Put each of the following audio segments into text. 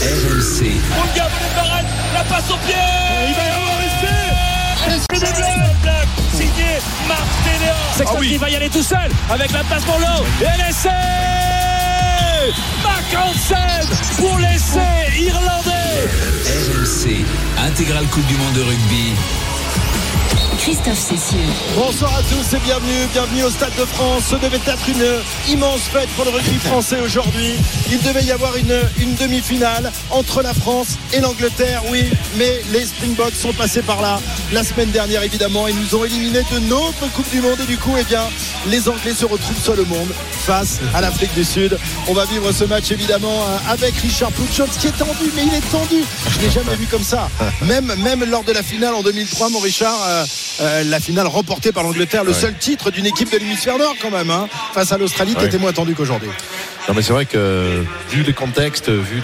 RMC. la passe au pied Il va y avoir signé Marc Téléa C'est ah oui. va y aller tout seul avec la passe pour l'eau et l'essai Marc Hansen pour l'essai irlandais RMC, intégrale Coupe du Monde de rugby. Christophe Cessieux. Bonsoir à tous et bienvenue, bienvenue au Stade de France. Ce devait être une immense fête pour le rugby français aujourd'hui. Il devait y avoir une, demi-finale entre la France et l'Angleterre, oui, mais les Springboks sont passés par là la semaine dernière évidemment. Ils nous ont éliminés de notre Coupe du Monde et du coup, eh bien, les Anglais se retrouvent seuls au monde face à l'Afrique du Sud. On va vivre ce match évidemment euh, avec Richard Pouchot qui est tendu, mais il est tendu. Je l'ai jamais vu comme ça. Même, même lors de la finale en 2003, mon Richard. Euh, euh, la finale remportée par l'Angleterre, le seul titre d'une équipe de l'hémisphère nord quand même, hein, face à l'Australie qui était moins tendue qu'aujourd'hui. Non mais c'est vrai que vu le contexte, vu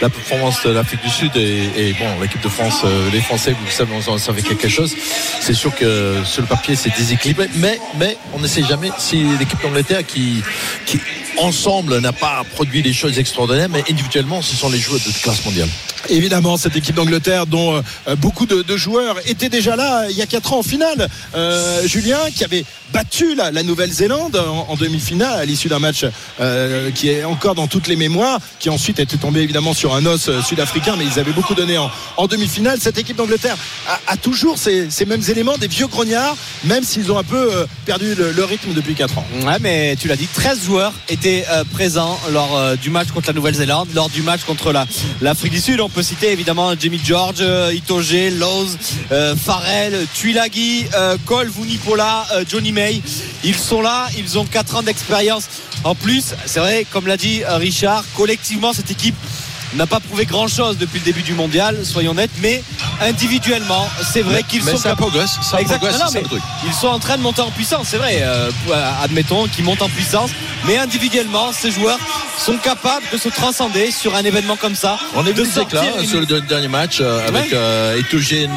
la performance de l'Afrique du Sud et, bon l'équipe de France, euh, les Français, vous savez, on savait quelque chose. C'est sûr que sur le papier c'est déséquilibré, mais mais on ne sait jamais si l'équipe d'Angleterre qui qui ensemble n'a pas produit des choses extraordinaires, mais individuellement ce sont les joueurs de classe mondiale. Évidemment, cette équipe d'Angleterre dont euh, beaucoup de, joueurs étaient déjà là il y a 4 ans en finale. Euh, Julien qui avait battu la, Nouvelle-Zélande en, demi-finale à l'issue d'un match euh, qui est encore dans toutes les mémoires, qui ensuite était tombé évidemment sur un os sud-africain, mais ils avaient beaucoup donné en, demi-finale. Cette équipe d'Angleterre a, toujours ces, mêmes éléments, des vieux grognards, même s'ils ont un peu perdu le, rythme depuis 4 ans. Ouais, mais tu l'as dit, 13 joueurs étaient présents lors du match contre la Nouvelle-Zélande, lors du match contre l'Afrique du Sud. On peut citer évidemment Jamie George, euh, Itoge, Lowe's, euh, Farrell, Tuilagi, euh, Cole, Vunipola, Johnny Ils sont là, ils ont 4 ans d'expérience. En plus, c'est vrai, comme l'a dit Richard, collectivement, cette équipe n'a pas prouvé grand chose depuis le début du mondial, soyons nets, mais individuellement, c'est vrai qu'ils sont ça progresse, ça progresse, Ils sont en train de monter en puissance, c'est vrai, euh, admettons qu'ils montent en puissance, mais individuellement, ces joueurs sont capables de se transcender sur un événement comme ça. On a vu des éclats sur le dernier match euh, avec euh,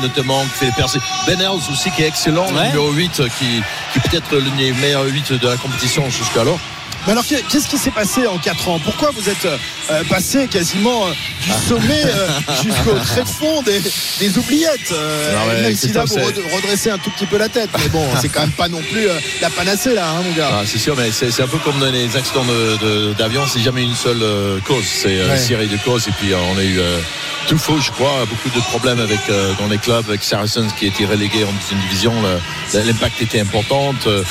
notamment qui fait les percées. Ben aussi qui est excellent, le numéro 8 qui, qui peut être le meilleur 8 de la compétition jusqu'alors. Mais alors, qu'est-ce qui s'est passé en 4 ans? Pourquoi vous êtes euh, passé quasiment euh, du sommet euh, jusqu'au très fond des, des oubliettes Même si là, vous redressez un tout petit peu la tête. Mais bon, c'est quand même pas non plus la panacée, là, hein, mon gars. Ah, c'est sûr, mais c'est un peu comme dans les accidents d'avion, c'est jamais une seule cause. C'est une série de causes. Et puis, on a eu tout faux, je crois. Beaucoup de problèmes avec, euh, dans les clubs, avec Saracens qui a été relégué en deuxième division. L'impact était important. Euh,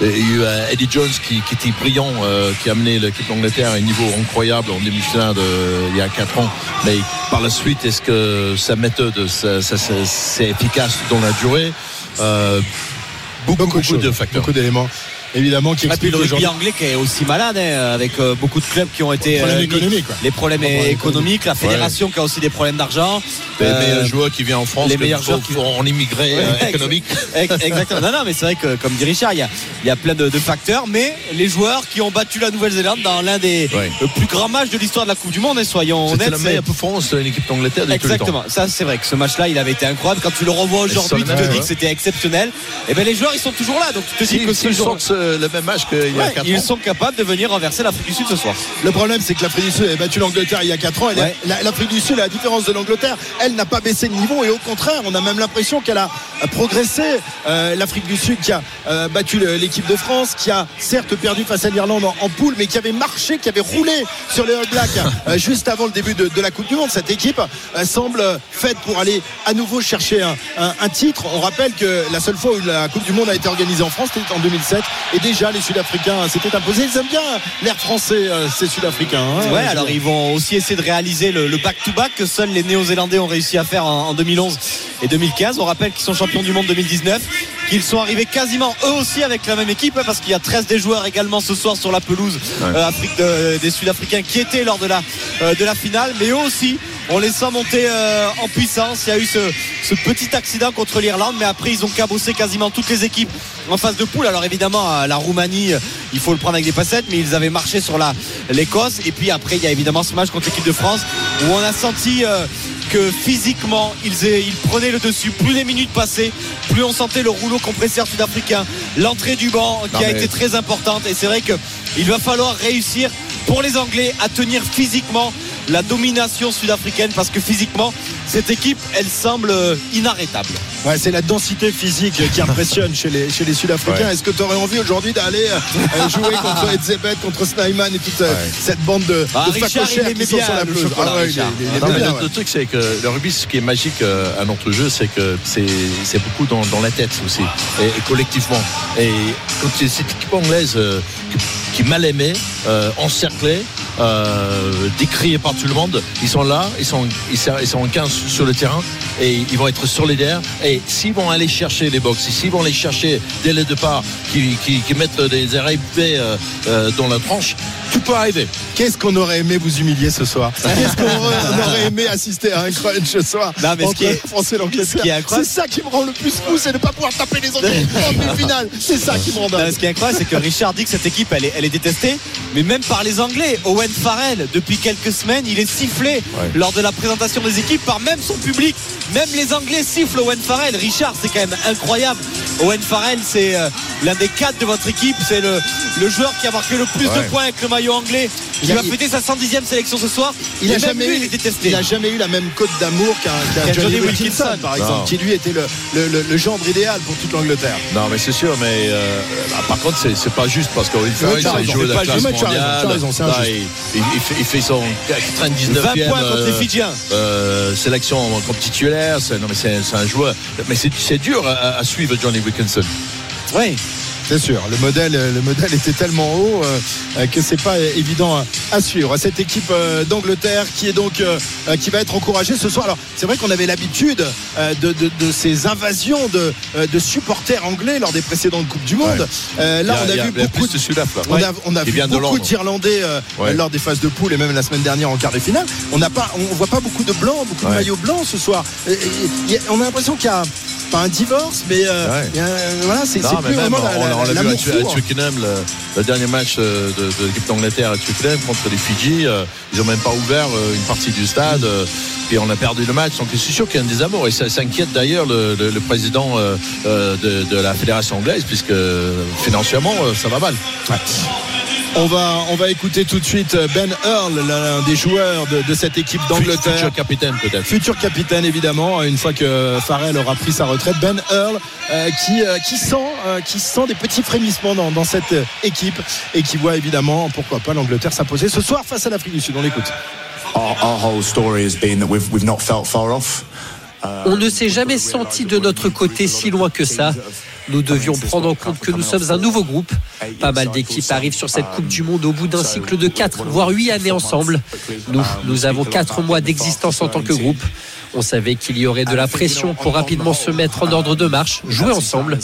il y a eu euh, Eddie Jones qui, était brillant, qui a amené l'équipe d'Angleterre à un niveau incroyable en demi-finale il y a 4 ans. Mais par la suite, est-ce que sa méthode, c'est efficace dans la durée? Beaucoup, beaucoup, de facteurs. Beaucoup d'éléments évidemment qui explique le rugby anglais qui est aussi malade hein, avec euh, beaucoup de clubs qui ont été euh, les problèmes économiques la fédération qui a aussi des problèmes d'argent. Les euh, meilleurs joueurs qui viennent en France les meilleurs joueurs qui vont en immigré économique. Exactement. Non non mais c'est vrai que comme dit Richard il y a, il y a plein de, facteurs mais les joueurs qui ont battu la Nouvelle-Zélande dans l'un des plus grands matchs de l'histoire de la Coupe du Monde et hein, soyons honnêtes c'est la meilleure performance de l'équipe d'Angleterre exactement. Ça c'est vrai que ce match là il avait été incroyable. Quand tu le revois aujourd'hui tu te dis que c'était exceptionnel. Et bien les joueurs ils sont toujours là. Donc tu te dis que ce le même match qu'il y a 4 ans. Ils sont capables de venir renverser l'Afrique du Sud ce soir. Le problème, c'est que l'Afrique du Sud a battu l'Angleterre il y a 4 ans. L'Afrique du Sud, à la différence de l'Angleterre, elle n'a pas baissé de niveau et au contraire, on a même l'impression qu'elle a progressé. Euh, L'Afrique du Sud qui a euh, battu l'équipe de France, qui a certes perdu face à l'Irlande en, poule, mais qui avait marché, qui avait roulé sur les All Blacks euh, juste avant le début de, la Coupe du Monde. Cette équipe semble faite pour aller à nouveau chercher un, un, titre. On rappelle que la seule fois où la Coupe du Monde a été organisée en France, c'était en 2007. Et déjà, les Sud-Africains s'étaient imposés. Ils aiment bien l'air français, euh, ces Sud-Africains. Hein, ouais, alors ils vont aussi essayer de réaliser le back-to-back que seuls les Néo-Zélandais ont réussi à faire en, 2011 et 2015. On rappelle qu'ils sont champions du monde 2019, qu'ils sont arrivés quasiment eux aussi avec la même équipe, parce qu'il y a 13 des joueurs également ce soir sur la pelouse euh, Afrique des Sud-Africains qui étaient lors de la, euh, de la finale, mais eux aussi on les sent monter en puissance. Il y a eu ce, ce petit accident contre l'Irlande, mais après ils ont cabossé quasiment toutes les équipes en phase de poule. Alors évidemment, la Roumanie, il faut le prendre avec des facettes, mais ils avaient marché sur l'Écosse. Et puis après, il y a évidemment ce match contre l'équipe de France où on a senti euh, que physiquement, ils, ils, prenaient le dessus. Plus les minutes passaient, plus on sentait le rouleau compresseur sud-africain. L'entrée du banc qui a été très importante. Et c'est vrai qu'il va falloir réussir pour les Anglais à tenir physiquement la domination sud-africaine parce que physiquement cette équipe elle semble inarrêtable. Ouais, c'est la densité physique qui impressionne chez les, chez les Sud-Africains. Ouais. Est-ce que tu aurais envie aujourd'hui d'aller euh, jouer contre Edzebet, contre Snyman et toute euh, cette bande de, Ah, de Richard, il aimait qui sont sur la pelouse? Ah ouais, le, truc, c'est que le rugby, ce qui est magique euh, à notre jeu, c'est que c'est beaucoup dans, dans la tête aussi, et, et collectivement. Et quand cette équipe anglaise euh, qui, mal aimée, euh, encerclée, euh, décriée par tout le monde, ils sont là, ils sont, ils sont, ils sont en 15 sur le terrain, et ils vont être solidaires. Et s'ils vont aller chercher les box, s'ils vont aller chercher dès le départ, qui, qui, qui mettent des arrêts euh, euh, dans la tranche, tout peut arriver. Qu'est-ce qu'on aurait aimé vous humilier ce soir Qu'est-ce qu'on aurait, aimé assister à un crunch ce soir Non, mais ce entre qui est- l'Angleterre ce qui est C'est incroyable- ça qui me rend le plus fou, c'est de ne pas pouvoir taper les Anglais en demi-finale. C'est ça qui me rend dingue. ce qui est incroyable, c'est que Richard dit que cette équipe, elle est, elle est détestée, mais même par les Anglais. Owen Farrell, depuis quelques semaines, il est sifflé lors de la présentation des équipes par même son public. Même les Anglais sifflent Owen Farrell. Richard, c'est quand même incroyable. Owen Farrell, c'est euh, l'un des quatre de votre équipe. C'est le, le joueur qui a marqué le plus Ouais. de points avec le maillot anglais. Il, Il va fêter sa 110e sélection ce soir. Il Et a même jamais lui, eu, il est détesté. il a jamais eu la même cote d'amour qu'un Qu'un Johnny, Johnny Wilkinson, Wilkinson. par exemple, Non. qui lui était le, le, le- le gendre idéal pour toute l'Angleterre. Non, mais c'est sûr, mais euh, bah, par contre, c'est, pas juste parce qu'Owen Farrell, de pas la classe juste. Mais tu as raison, mondiale. raison, Là, il, il- il fait, il fait son 99e 20 points contre les euh, Fidjiens. euh, sélection comme titulaire. C'est, non, mais c'est, un joueur. Mais c'est, c'est dur à, à suivre, Johnny Wilkinson. Oui. C'est sûr, le modèle, le modèle était tellement haut euh, que c'est pas évident à, suivre. Cette équipe euh, d'Angleterre qui est donc euh, euh, qui va être encouragée ce soir. Alors c'est vrai qu'on avait l'habitude euh, de, de- de ces invasions de, euh, de supporters anglais lors des précédentes coupes du monde. Ouais. Euh, là, on a, vu a beaucoup de. On a, on a vu beaucoup d'Irlandais euh, Ouais. lors des phases de poule et même la semaine dernière en quart de finale. On n'a pas, on voit pas beaucoup de blancs, beaucoup de maillots blancs ce soir. Et- et- on a l'impression qu'il y a pas un divorce, mais euh, Ouais. voilà, c'est plus vraiment la- on l'a vu à, fou, hein. Twickenham, le, le dernier match euh, de, de l'équipe d'Angleterre à Twickenham contre les Fidji. euh, ils ont même pas ouvert euh, une partie du stade. et on a perdu le match. Donc c'est sûr qu'il y a un désamour. Et ça, ça inquiète d'ailleurs le, le- le président de, de la fédération anglaise, puisque financièrement, ça va mal. On va, on va écouter tout de suite Ben Earl, l'un des joueurs de, de cette équipe d'Angleterre. Futur capitaine peut-être. Futur capitaine évidemment, une fois que Farrell aura pris sa retraite, Ben Earl euh, qui, euh, qui, sent, euh, qui sent des petits frémissements dans, dans cette euh, équipe et qui voit évidemment pourquoi pas l'Angleterre s'imposer ce soir face à l'Afrique du Sud. On l'écoute. our, our whole story has been that we've, we've not felt far off. On ne s'est jamais senti de notre côté si loin que ça. Nous devions prendre en compte que nous sommes un nouveau groupe. Pas mal d'équipes arrivent sur cette Coupe du Monde au bout d'un cycle de 4 voire 8 années ensemble. Nous, nous avons 4 mois d'existence en tant que groupe. On savait qu'il y aurait de la pression pour rapidement se mettre en ordre de marche, jouer ensemble.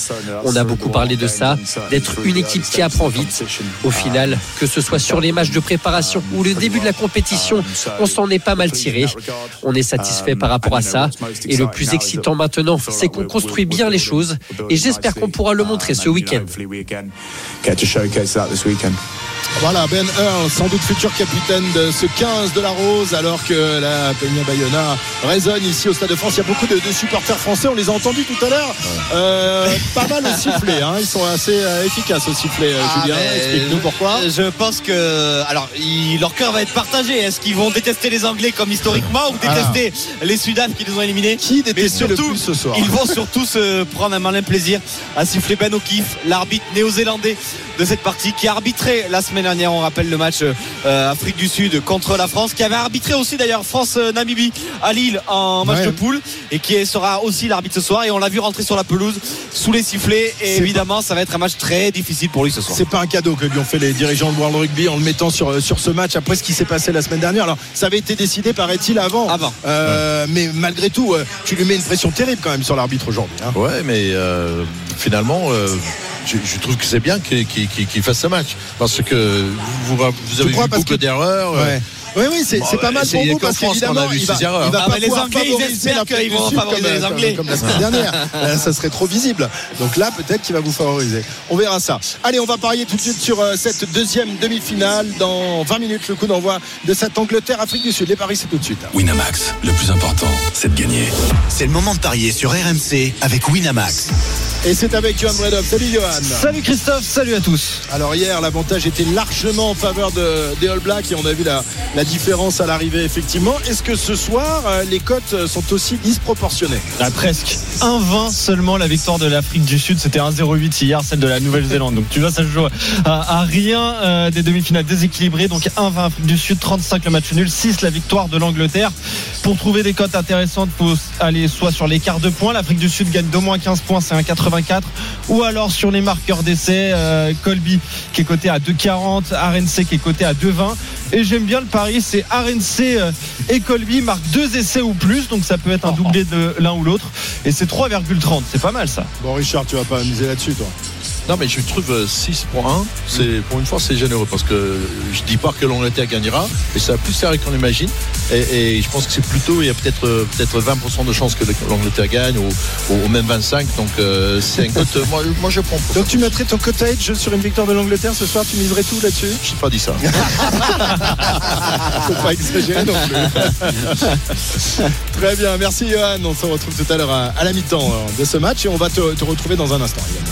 On a beaucoup parlé de ça, d'être une équipe qui apprend vite. Au final, que ce soit sur les matchs de préparation ou le début de la compétition, on s'en est pas mal tiré. On est satisfait par rapport à ça. Et le plus excitant maintenant, c'est qu'on construit bien les choses. Et j'espère qu'on pourra le montrer ce week-end. Voilà, Ben Earl, sans doute futur capitaine de ce 15 de la Rose, alors que la Peña Bayona résonne ici au Stade de France. Il y a beaucoup de, de supporters français, on les a entendus tout à l'heure. Euh, pas mal au sifflet, hein. ils sont assez euh, efficaces au sifflet, euh, Ah, Julien. Explique-nous pourquoi. Je pense que alors il- leur cœur va être partagé. Est-ce qu'ils vont détester les Anglais comme historiquement ou détester les Sudaf qui nous ont éliminés? Qui le surtout, plus ce soir? ils vont surtout se prendre un malin plaisir à siffler Ben O'Keefe, l'arbitre néo-zélandais de cette partie qui a arbitré la semaine dernière. On rappelle le match euh, Afrique du Sud contre la France, qui avait arbitré aussi d'ailleurs France-Namibie à Lille en match Ouais. de poule et qui sera aussi l'arbitre ce soir. Et on l'a vu rentrer sur la pelouse sous les sifflets. Et évidemment, ça va être un match très difficile pour lui ce soir. C'est pas un cadeau que lui ont fait les dirigeants de World Rugby en le mettant sur, sur ce match après ce qui s'est passé la semaine dernière. Alors, ça avait été décidé, paraît-il, avant. Avant. Euh, Mais malgré tout, euh, tu lui mets une pression terrible quand même sur l'arbitre aujourd'hui. hein. Ouais, mais euh, finalement, euh, je, je trouve que c'est bien qu'il qu'il fasse ce match parce que vous, vous avez vu beaucoup que- d'erreurs. euh, Ouais. Oui, oui, c'est c'est pas mal pour vous parce qu'évidemment, il va, il va Ah, pas mais les pouvoir Anglais, ils favoriser l'Afrique qu'ils du vont Sud favoriser comme, les Anglais. Comme la semaine dernière. Là, ça serait trop visible. Donc là, peut-être qu'il va vous favoriser. On verra ça. Allez, on va parier tout de suite sur euh, cette deuxième demi-finale. Dans 20 minutes, le coup d'envoi de cette Angleterre-Afrique du Sud. Les paris, c'est tout de suite. Winamax, le plus important, c'est de gagner. C'est le moment de parier sur RMC avec Winamax. Et c'est avec Johan Bredov. Salut Johan. Salut Christophe, salut à tous. Alors hier, l'avantage était largement en faveur de, des All Blacks et on a vu la, la différence à l'arrivée effectivement. Est-ce que ce soir, euh, les cotes sont aussi disproportionnées? Ah, presque. 1-20 seulement la victoire de l'Afrique du Sud. C'était 1-0-8 hier celle de la Nouvelle-Zélande. Donc tu vois ça se joue à, rien euh, des demi-finales déséquilibrées. Donc 1-20 Afrique du Sud 35 le match nul 6 la victoire de l'Angleterre. Pour trouver des cotes intéressantes faut aller soit sur l'écart de points. l'Afrique du Sud gagne d'au moins 15 points c'est 1,84 ou alors sur les marqueurs d'essai euh, Colby qui est coté à 2,40 RNC qui est coté à 2,20 et j'aime bien le pari c'est RNC euh, et Colby marquent deux essais ou plus. Donc ça peut être un doublé de l'un ou l'autre. Et c'est 3,30 c'est pas mal ça. Bon Richard, tu vas pas miser là-dessus toi Non, mais je trouve euh, 6 pour 1, c'est, pour une fois, c'est généreux parce que je dis pas que l'Angleterre gagnera, mais ça a plus serré qu'on imagine. Et, et je pense que c'est plutôt, il y a peut-être, euh, peut-être 20% de chances que l'Angleterre gagne ou, ou même 25. Donc, euh, c'est un cote, moi, moi je prends pour Donc ça. tu mettrais ton cottage sur une victoire de l'Angleterre ce soir Tu miserais tout là-dessus? Je n'ai pas dit ça. Faut pas exagérer non plus. Très bien, merci Johan. On se retrouve tout à l'heure à, à la mi-temps euh, de ce match et on va te, te retrouver dans un instant. également.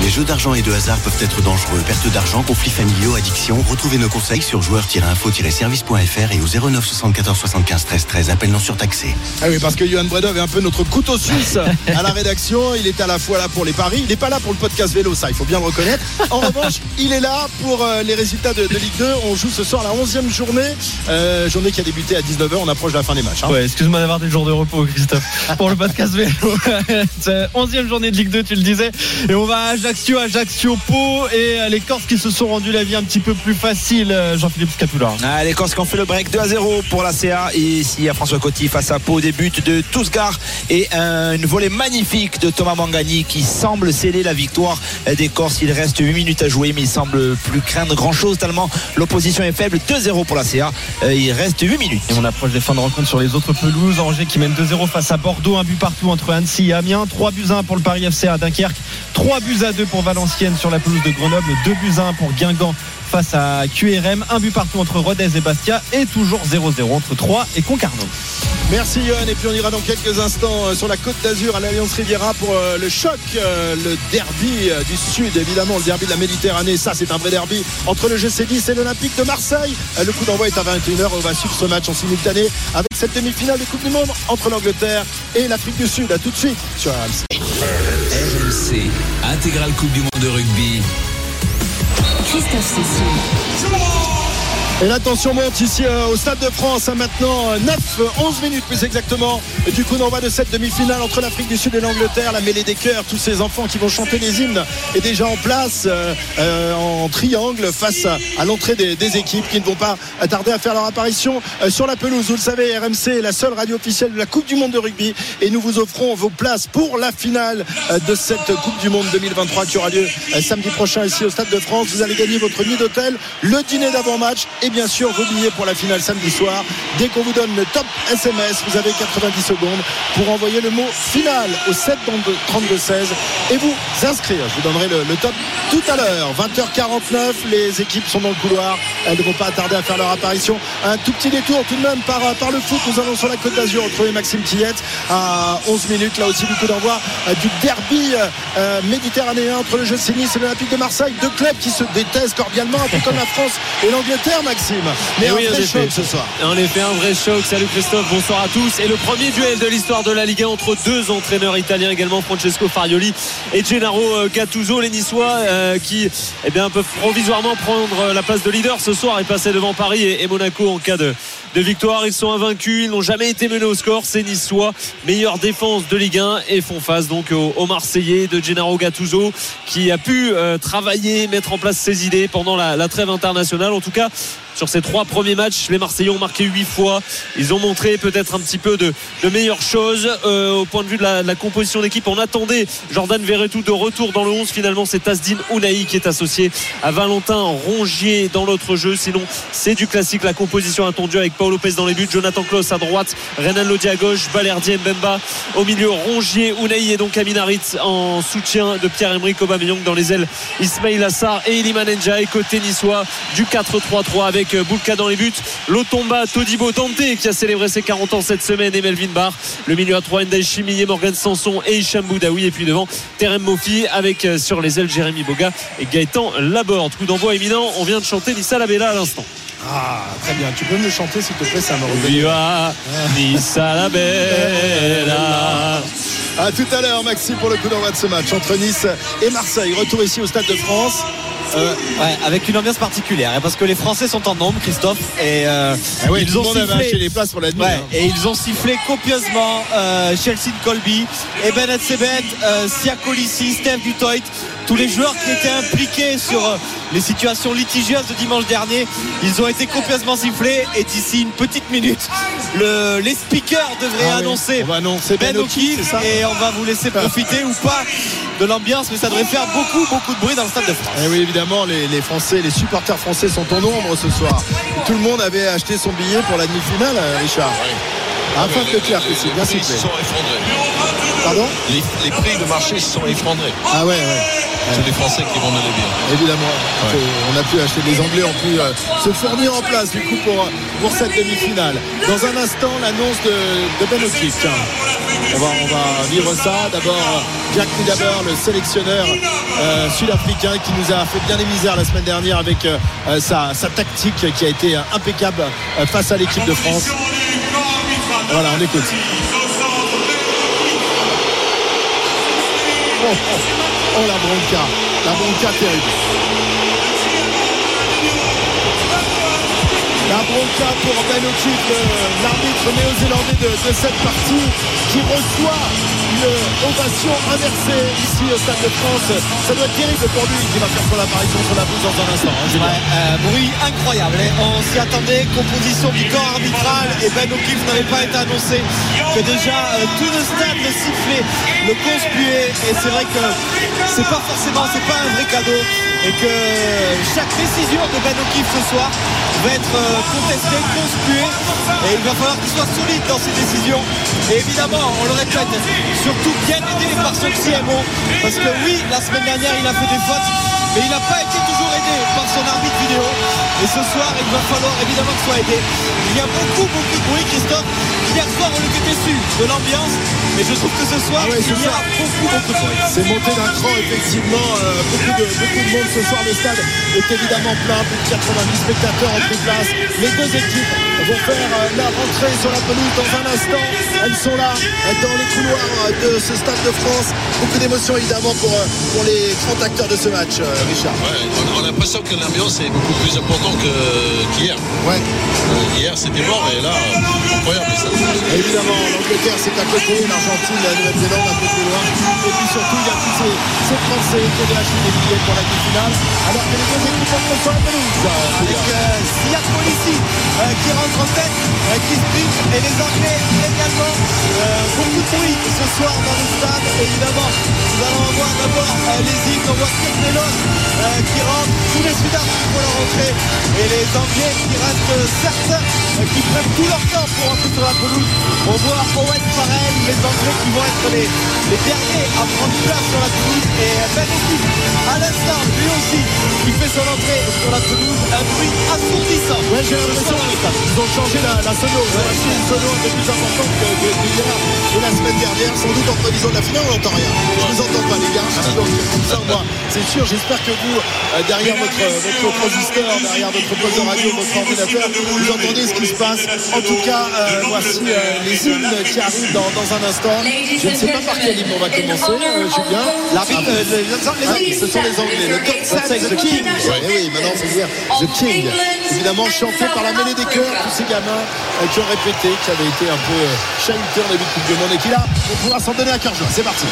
Les jeux d'argent et de hasard peuvent être dangereux. Perte d'argent, conflits familiaux, addiction. Retrouvez nos conseils sur joueurs-info-service.fr et au 09 74 75 13 13. Appel non surtaxé. Ah oui, parce que Johan Bredov est un peu notre couteau suisse à la rédaction. Il est à la fois là pour les paris. Il n'est pas là pour le podcast vélo, ça, il faut bien le reconnaître. En revanche, il est là pour euh, les résultats de, de Ligue 2. On joue ce soir la 11e journée. Euh, journée qui a débuté à 19h. On approche de la fin des matchs. hein. Ouais, excuse-moi d'avoir des jours de repos, Christophe, pour le podcast vélo. C'est 11e journée de Ligue 2, tu le disais. Et on va à Ajaccio, Ajaccio, Pau. Et euh, les Corses qui se sont rendus la vie un petit peu plus facile, euh, Jean-Philippe Scatula. Ah, les Corses qui ont fait le break 2 à 0 pour la CA et ici à François Coty face à Pau des buts de Tousgar et un- une volée magnifique de Thomas Mangani qui semble sceller la victoire des Corses il reste 8 minutes à jouer mais il semble plus craindre grand chose tellement l'opposition est faible 2-0 pour la CA Euh, il reste 8 minutes Et on approche des fins de rencontre sur les autres pelouses. Angers qui mène 2-0 face à Bordeaux. Un but partout entre Annecy et Amiens. 3 buts à 1 pour le Paris FC à Dunkerque. 3 buts à 2 pour Valenciennes sur la pelouse de Grenoble. 2 buts à 1 pour Guingamp face à QRM. Un but partout entre Rodez et Bastia. Et toujours 0-0 entre 3 et Concarneau. Merci Johan et puis on ira dans quelques instants euh, sur la côte d'Azur à l'Alliance Riviera pour euh, le choc, euh, le derby du Sud évidemment, le derby de la Méditerranée, ça c'est un vrai derby entre le GC 10 et l'Olympique de Marseille. Le coup d'envoi est à 21h, on va suivre ce match en simultané avec cette demi-finale de Coupe du Monde entre l'Angleterre et l'Afrique du Sud. A tout de suite sur RMC. RMC, intégrale Coupe du Monde de rugby. Christophe Cessieux. Et monte ici euh, au Stade de France à maintenant euh, 9, euh, 11 minutes plus exactement du coup d'envoi de cette demi-finale entre l'Afrique du Sud et l'Angleterre, la mêlée des cœurs, tous ces enfants qui vont chanter les hymnes est déjà en place euh, euh, en triangle face à, l'entrée des, des équipes qui ne vont pas tarder à faire leur apparition euh, sur la pelouse. Vous le savez, RMC est la seule radio officielle de la Coupe du Monde de rugby et nous vous offrons vos places pour la finale euh, de cette Coupe du Monde 2023 qui aura lieu euh, samedi prochain ici au Stade de France. Vous allez gagner votre nuit d'hôtel, le dîner d'avant-match et bien sûr vos billets pour la finale samedi soir. Dès qu'on vous donne le top SMS, vous avez 90 secondes pour envoyer le mot final au 7 32 16 et vous inscrire. Je vous donnerai le, top tout à l'heure. 20h49, les équipes sont dans le couloir. Elles ne vont pas tarder à faire leur apparition. Un tout petit détour tout de même par, le foot. Nous allons sur la Côte d'Azur retrouver Maxime Tillette à 11 minutes. Là aussi du coup d'envoi euh, du derby euh, méditerranéen entre le GC Nice et l'Olympique de Marseille. Deux clubs qui se détestent cordialement, un peu comme la France et l'Angleterre, Maxime. Mais Et un oui, en vrai choc ce soir. En effet, un vrai choc. Salut Christophe, bonsoir à tous. Et le premier duel de l'histoire de la Ligue 1 entre deux entraîneurs italiens également, Francesco Farioli et Gennaro euh, Gattuso, les Niçois euh, qui eh bien, peuvent provisoirement prendre euh, la place de leader ce soir et passer devant Paris et, et Monaco en cas de, de victoire. Ils sont invaincus, ils n'ont jamais été menés au score. Ces Niçois, meilleure défense de Ligue 1 et font face donc aux, aux Marseillais de Gennaro Gattuso qui a pu euh, travailler, mettre en place ses idées pendant la, la trêve internationale. En tout cas, sur ces trois premiers matchs. Les Marseillais ont marqué huit fois. Ils ont montré peut-être un petit peu de, meilleures choses euh, au point de vue de la, composition d'équipe. On attendait Jordan Verretou de retour dans le 11. Finalement, c'est Asdin Ounaï qui est associé à Valentin Rongier dans l'autre jeu. Sinon, c'est du classique. La composition attendue avec Paul Lopez dans les buts, Jonathan Klaus à droite, Renan Lodi à gauche, Balerdi Mbemba au milieu, Rongier, Ounaï et donc Aminarit en soutien de Pierre-Emerick Aubameyang dans les ailes, Ismail Assar et Iliman Ndiaye côté niçois du 4-3-3 avec Boulka dans les buts, Lotomba, Todibo Dante qui a célébré ses 40 ans cette semaine et Melvin Barr, le milieu à 3 Ndai Chimillé, Morgan Sanson et Hicham Boudaoui et puis devant Terem Mofi avec euh, sur les ailes Jérémy Boga et Gaëtan Laborde. Coup d'envoi éminent, on vient de chanter Nissa Labella à l'instant. Ah, très bien. Tu peux me le chanter, s'il te plaît, ça me revient. Viva Nissa Labella. À tout à l'heure, Maxime, pour le coup d'envoi de ce match entre Nice et Marseille. Retour ici au Stade de France. Euh, ouais, avec une ambiance particulière hein, parce que les Français sont en nombre Christophe et euh, Ah oui, ils ont sifflé les places pour la nuit. Ouais, hein. et ils ont sifflé copieusement euh, Chelsea Colby, Eben Sebet, euh, Siakolissi, Steve Dutoit, tous les joueurs qui étaient impliqués sur euh, les situations litigieuses de dimanche dernier, ils ont été copieusement sifflés et d'ici une petite minute, le, les speakers devraient Ah oui, annoncer on va annoncer Ben Ben O'Keefe, et on va vous laisser profiter ou pas de l'ambiance, mais ça devrait faire beaucoup beaucoup de bruit dans le stade de France. Et Eh oui, évidemment, les, les Français, les supporters français sont en nombre ce soir. Tout le monde avait acheté son billet pour la demi-finale, euh, Richard. Un fan de Clerc aussi, bien Les prix sifflé. se sont effondrés. Pardon? Les, les prix de marché se sont effondrés. Ah ouais, ouais. C'est les Français qui vont aller bien. Évidemment, Ouais. on a pu acheter, les Anglais ont pu euh, se fournir en place du coup pour, pour cette demi-finale. Dans un instant, l'annonce de, de Ben O'Keefe. On va, on va vivre ça. D'abord, euh, Jack Nidaber, le sélectionneur euh, sud-africain qui nous a fait bien les misères la semaine dernière avec euh, euh, sa, sa tactique qui a été euh, impeccable euh, face à l'équipe de France. Voilà, on écoute. Oh, oh, la bronca, la bronca terrible. La bronca pour Ben l'arbitre néo-zélandais de, cette partie, qui reçoit ovation inversée ici au Stade de France. Ça doit être terrible pour lui qui va faire son apparition sur la pelouse dans un instant. hein, euh, bruit incroyable. hein. On s'y attendait. Composition du corps arbitral et Ben O'Keefe n'avait pas été annoncé. Que déjà euh, tout le stade le sifflait, le conspuait. Et c'est vrai que c'est pas forcément, c'est pas un vrai cadeau. Et que chaque décision de Ben O'Keefe ce soir va être euh, contestée, conspuée. Et il va falloir qu'il soit solide dans ses décisions. Et évidemment, on le répète, surtout bien aidé par son CMO. Parce que oui, la semaine dernière, il a fait des fautes mais il n'a pas été toujours aidé par son arbitre vidéo. Et ce soir, il va falloir évidemment qu'il soit aidé. Il y a beaucoup, beaucoup de bruit, Christophe. De l'ambiance, mais je trouve que ce soir, Ah ouais, ce il y a beaucoup, beaucoup de bruit. C'est monté d'un cran, effectivement. euh, beaucoup, de, beaucoup de monde ce soir. Le stade est évidemment plein. Plus de 90 spectateurs ont pris place. Les deux équipes vont faire euh, la rentrée sur la pelouse dans un instant. Elles sont là, euh, dans les couloirs de ce stade de France. Beaucoup d'émotions, évidemment, pour, pour les 30 acteurs de ce match, euh, Richard. Ouais, on, on a l'impression que l'ambiance est beaucoup plus importante que- qu'hier. Ouais. Euh, hier c'était mort et là, euh, incroyable. Ça. Évidemment, l'Angleterre c'est à côté, l'Argentine, la Nouvelle-Zélande un peu plus loin. Et puis surtout, il y a tous ces, ces Français qui ont acheté des billets pour la demi-finale. Alors que les deux équipes sur la pelouse. euh, Avec euh, Siak Polici qui rentre en tête, euh, qui sprint, et les Anglais également. Euh, beaucoup de bruit ce soir dans le stade, évidemment. Nous allons avoir d'abord euh, les hymnes, on voit euh, qui rentre, tous les Sud-Africains pour leur rentrée, et les Anglais qui restent certains, euh, qui prennent tout leur temps pour rentrer sur la pelouse. On voit Owen Farrell, les Anglais qui vont être les, les derniers à prendre place sur la pelouse, et euh, Ben à l'instant, lui aussi, qui fait son entrée sur la pelouse, un bruit assourdissant. Ouais, j'ai l'impression qu'ils ont changé la, la sono. Ils ont acheté une sono un peu plus importante que, hier et la semaine dernière. Sans doute en prévision de la finale, on n'entend rien. Je vous entends pas, les gars. Donc, comme ça, moi, c'est sûr. J'espère que vous, euh, derrière votre, votre transistor, derrière votre poste de radio, votre ordinateur, vous entendez ce qui se passe. En tout cas, euh, voici euh, les hymnes qui arrivent dans, dans un instant. Je ne sais pas par quel hymne on va commencer, euh, Julien. L'arbitre, euh, les- les- les Ah, Anglais. ce sont les Anglais. Le the King. Oui, maintenant, c'est dire The King. Évidemment, chanté par la mêlée des cœurs, tous ces gamins euh, qui ont répété, qui avaient été un peu euh, chahutés en début de Coupe du Monde et qui là vont pouvoir s'en donner à cœur joie. C'est parti.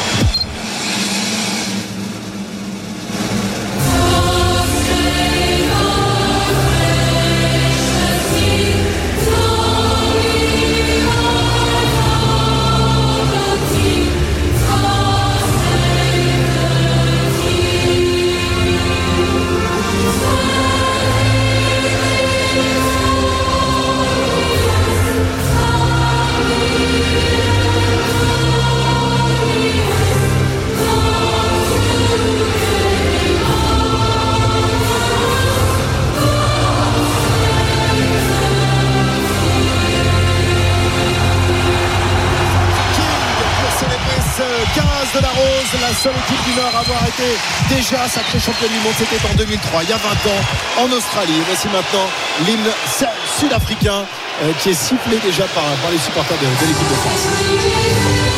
Déjà sacrée championne du monde. C'était en 2003, il y a 20 ans, en Australie. Voici maintenant l'hymne sud-africain euh, qui est sifflé déjà par, les supporters de l'équipe de France.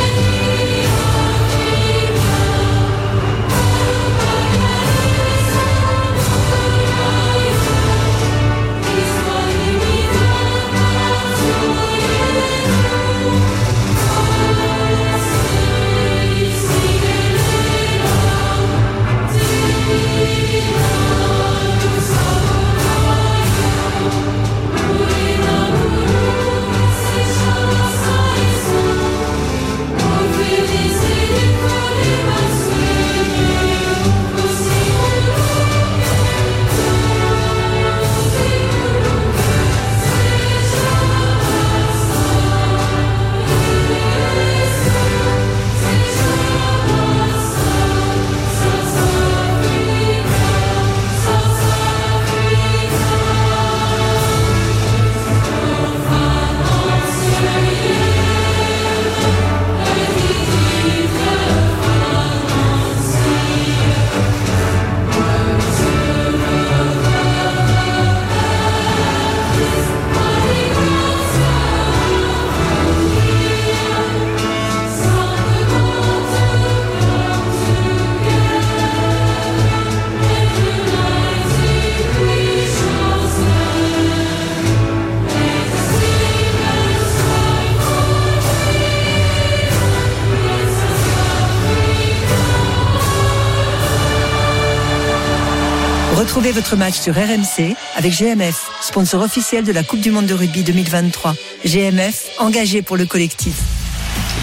Retrouvez votre match sur RMC avec GMF, sponsor officiel de la Coupe du Monde de rugby 2023. GMF, engagé pour le collectif.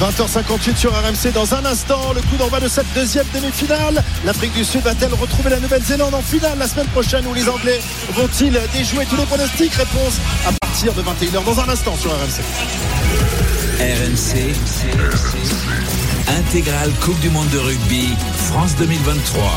20h58 sur RMC dans un instant le coup d'envoi de cette deuxième demi-finale. l'Afrique du Sud va-t-elle retrouver la Nouvelle-Zélande en finale la semaine prochaine où les Anglais vont-ils déjouer tous les pronostics? Réponse à partir de 21h dans un instant sur RMC RMC Intégrale Coupe du Monde de rugby France 2023